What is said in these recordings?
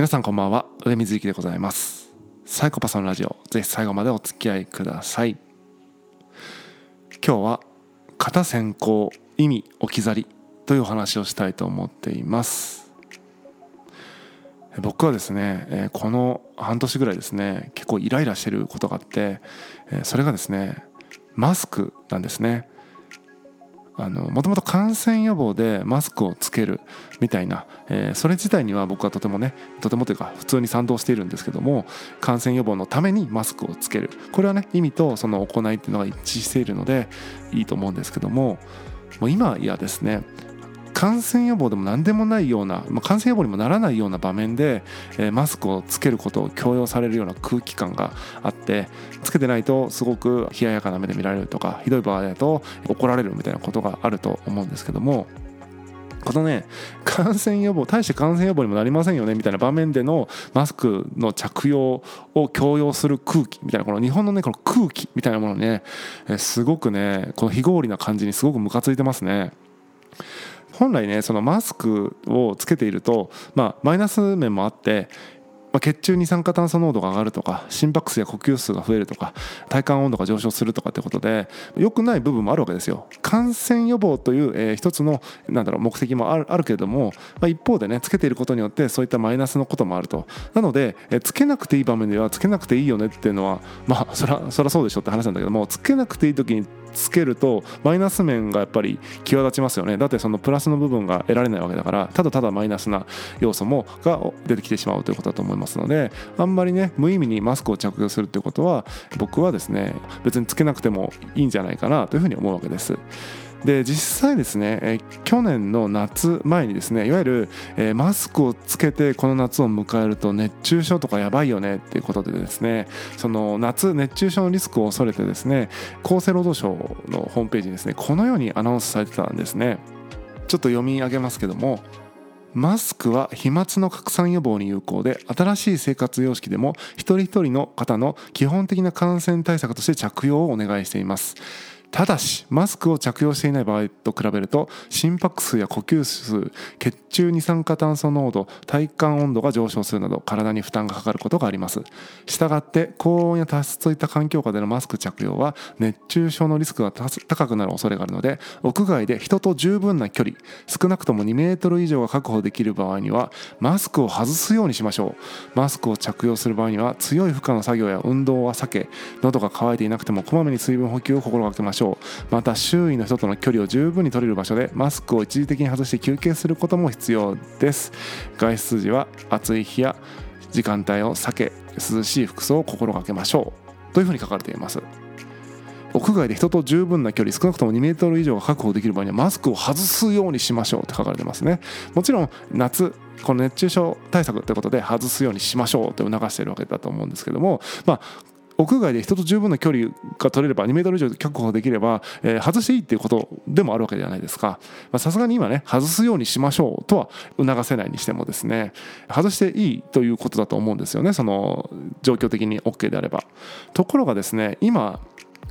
皆さんこんばんは。上水幸でございます。サイコパスのラジオ。ぜひ最後までお付き合いください。今日は型先行意味置き去り。というお話をしたいと思っています。僕はですねこの半年ぐらいですね結構イライラしてることがあってそれがですねマスクなんですね。もともと感染予防でマスクをつけるみたいな、えー、それ自体には僕はとてもねとてもというか普通に賛同しているんですけども感染予防のためにマスクをつける。これはね意味とその行いっていうのが一致しているのでいいと思うんですけどももう今やですね感染予防でも何でもないような、まあ、感染予防にもならないような場面で、えー、マスクをつけることを強要されるような空気感があってつけてないとすごく冷ややかな目で見られるとかひどい場合だと怒られるみたいなことがあると思うんですけどもこのね感染予防大して感染予防にもなりませんよねみたいな場面でのマスクの着用を強要する空気みたいなこの日本のねこの空気みたいなものねすごくねこの非合理な感じにすごくムカついてますね。本来ねそのマスクをつけていると、まあ、マイナス面もあってまあ、血中二酸化炭素濃度が上がるとか心拍数や呼吸数が増えるとか体感温度が上昇するとかってことで良くない部分もあるわけですよ。感染予防という、えー、一つのなんだろう目的もあるあるけれども、まあ、一方でねつけていることによってそういったマイナスのこともあると。なので、えー、つけなくていい場面ではつけなくていいよねっていうのはまあそらそらそうでしょって話なんだけどもつけなくていい時につけるとマイナス面がやっぱり際立ちますよねだってそのプラスの部分が得られないわけだからただただマイナスな要素もが出てきてしまうということだと思いますのであんまりね無意味にマスクを着用するっていうことは僕はですね別につけなくてもいいんじゃないかなというふうに思うわけです。で実際ですね、え去年の夏前にですねいわゆる、えマスクをつけてこの夏を迎えると熱中症とかやばいよねっていうことでですねその夏熱中症のリスクを恐れてですね厚生労働省のホームページにですねこのようにアナウンスされてたんですね。ちょっと読み上げますけどもマスクは飛沫の拡散予防に有効で新しい生活様式でも一人一人の方の基本的な感染対策として着用をお願いしています。ただしマスクを着用していない場合と比べると心拍数や呼吸数血中二酸化炭素濃度体感温度が上昇するなど体に負担がかかることがあります。したがって高温や多湿といった環境下でのマスク着用は熱中症のリスクが高くなる恐れがあるので屋外で人と十分な距離少なくとも2メートル以上が確保できる場合にはマスクを外すようにしましょう。マスクを着用する場合には強い負荷の作業や運動は避け喉が渇いていなくてもこまめに水分補給を心がけましょう。また周囲の人との距離を十分に取れる場所でマスクを一時的に外して休憩することも必要です。外出時は暑い日や時間帯を避け涼しい服装を心がけましょう。というふうに書かれています。屋外で人と十分な距離少なくとも2メートル以上が確保できる場合にはマスクを外すようにしましょうって書かれてますね。もちろん夏この熱中症対策ってことで外すようにしましょうって促しているわけだと思うんですけどもまあ屋外で人と十分な距離が取れれば2メートル以上確保できれば、えー、外していいっていうことでもあるわけではないですか。さすがに今ね外すようにしましょうとは促せないにしてもですね外していいということだと思うんですよね。その状況的に OK であれば。ところがですね今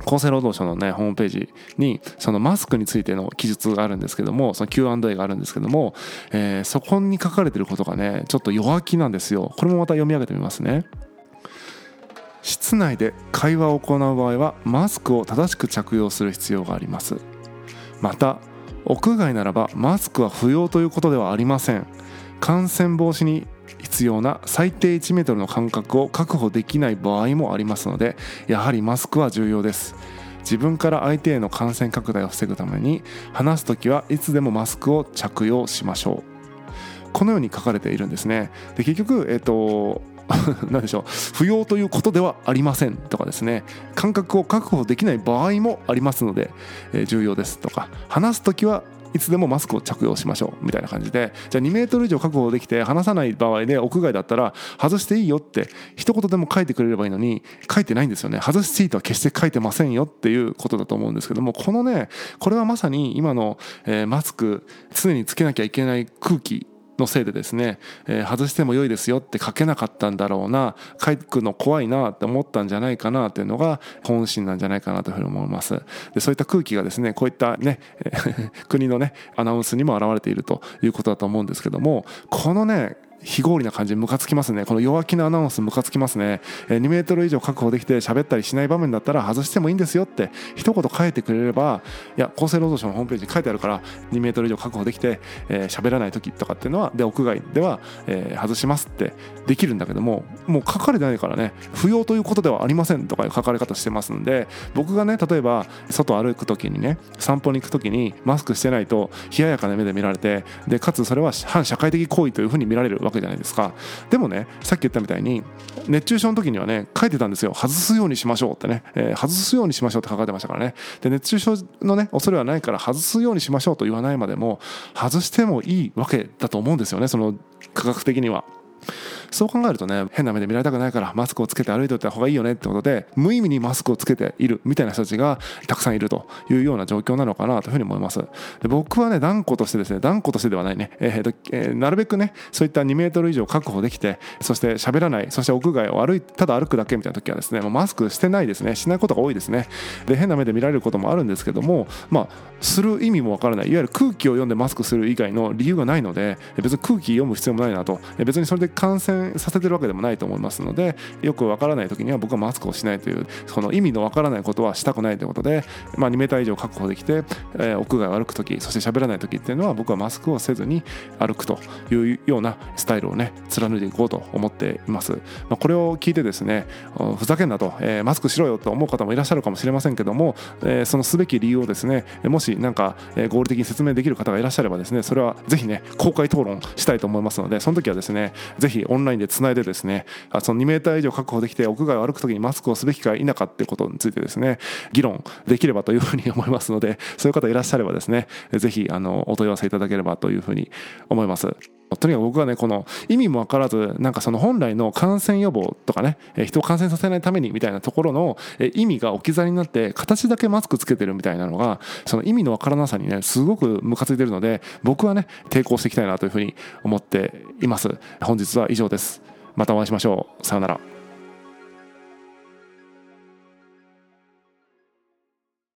厚生労働省のねホームページにそのマスクについての記述があるんですけどもその Q&A があるんですけども、えー、そこに書かれてることがねちょっと弱気なんですよ。これもまた読み上げてみますね。室内で会話を行う場合はマスクを正しく着用する必要があります。また屋外ならばマスクは不要ということではありません。感染防止に必要な最低1メートルの間隔を確保できない場合もありますのでやはりマスクは重要です。自分から相手への感染拡大を防ぐために話す時はいつでもマスクを着用しましょう。このように書かれているんですね。で結局、えっと 何でしょう。不要ということではありませんとかですね。感覚を確保できない場合もありますので、え、重要ですとか。話す時はいつでもマスクを着用しましょう。みたいな感じで。じゃあ2メートル以上確保できて話さない場合で屋外だったら外していいよって一言でも書いてくれればいいのに書いてないんですよね。外していいとは決して書いてませんよっていうことだと思うんですけどもこのねこれはまさに今の、え、マスク常につけなきゃいけない空気のせいでですね、えー、外しても良いですよって書けなかったんだろうな書くの怖いなって思ったんじゃないかなというのが本心なんじゃないかなというふうに思います。でそういった空気がですねこういったね国のねアナウンスにも表れているということだと思うんですけどもこのね非合理な感じムカつきますね。この弱気なアナウンスムカつきますね、2メートル以上確保できて喋ったりしない場面だったら外してもいいんですよって一言書いてくれればいや厚生労働省のホームページに書いてあるから2メートル以上確保できて喋、えー、らない時とかっていうのはで屋外では、えー、外しますってできるんだけどももう書かれてないからね不要ということではありませんとかいう書かれ方してますんで僕がね例えば外歩く時にね散歩に行く時にマスクしてないと冷ややかな目で見られてでかつそれは反社会的行為というふうに見られるわけじゃないですか。でもねさっき言ったみたいに熱中症の時にはね書いてたんですよ。外すようにしましょうってね、えー、外すようにしましょうって書かれてましたからね。で熱中症のね恐れはないから外すようにしましょうと言わないまでも外してもいいわけだと思うんですよねその科学的には。そう考えるとね変な目で見られたくないからマスクをつけて歩いておいた方がいいよねってことで無意味にマスクをつけているみたいな人たちがたくさんいるというような状況なのかなというふうに思います。で僕はね断固としてですね断固としてではないね、えーえー、なるべくねそういった2メートル以上確保できてそして喋らないそして屋外を歩いただ歩くだけみたいな時はですねもうマスクしてないですね。しないことが多いですね。で変な目で見られることもあるんですけどもまあする意味もわからない。いわゆる空気を読んでマスクする以外の理由がないので別に空気読む必要もないなと。別にそれで感染させてるわけでもないと思いますのでよくわからない時には僕はマスクをしないというその意味のわからないことはしたくないということで、まあ、2メーター以上確保できて、えー、屋外を歩く時そして喋らない時っていうのは僕はマスクをせずに歩くというようなスタイルをね貫いていこうと思っています、まあ、これを聞いてですねふざけんなと、えー、マスクしろよと思う方もいらっしゃるかもしれませんけども、えー、そのすべき理由をですねもし何か合理的に説明できる方がいらっしゃればですねそれはぜひね公開討論したいと思いますのでその時はですねぜひオンラインラインでつないでですねその2メーター以上確保できて屋外を歩く時にマスクをすべきか否かっていうことについてですね議論できればというふうに思いますのでそういう方いらっしゃればですねぜひあのお問い合わせいただければというふうに思います。とにかく僕はねこの意味も分からずなんかその本来の感染予防とかね人を感染させないためにみたいなところの意味が置き去りになって形だけマスクつけてるみたいなのがその意味の分からなさにねすごくムカついてるので僕はね抵抗していきたいなというふうに思っています。本日は以上です。またお会いしましょう。さようなら。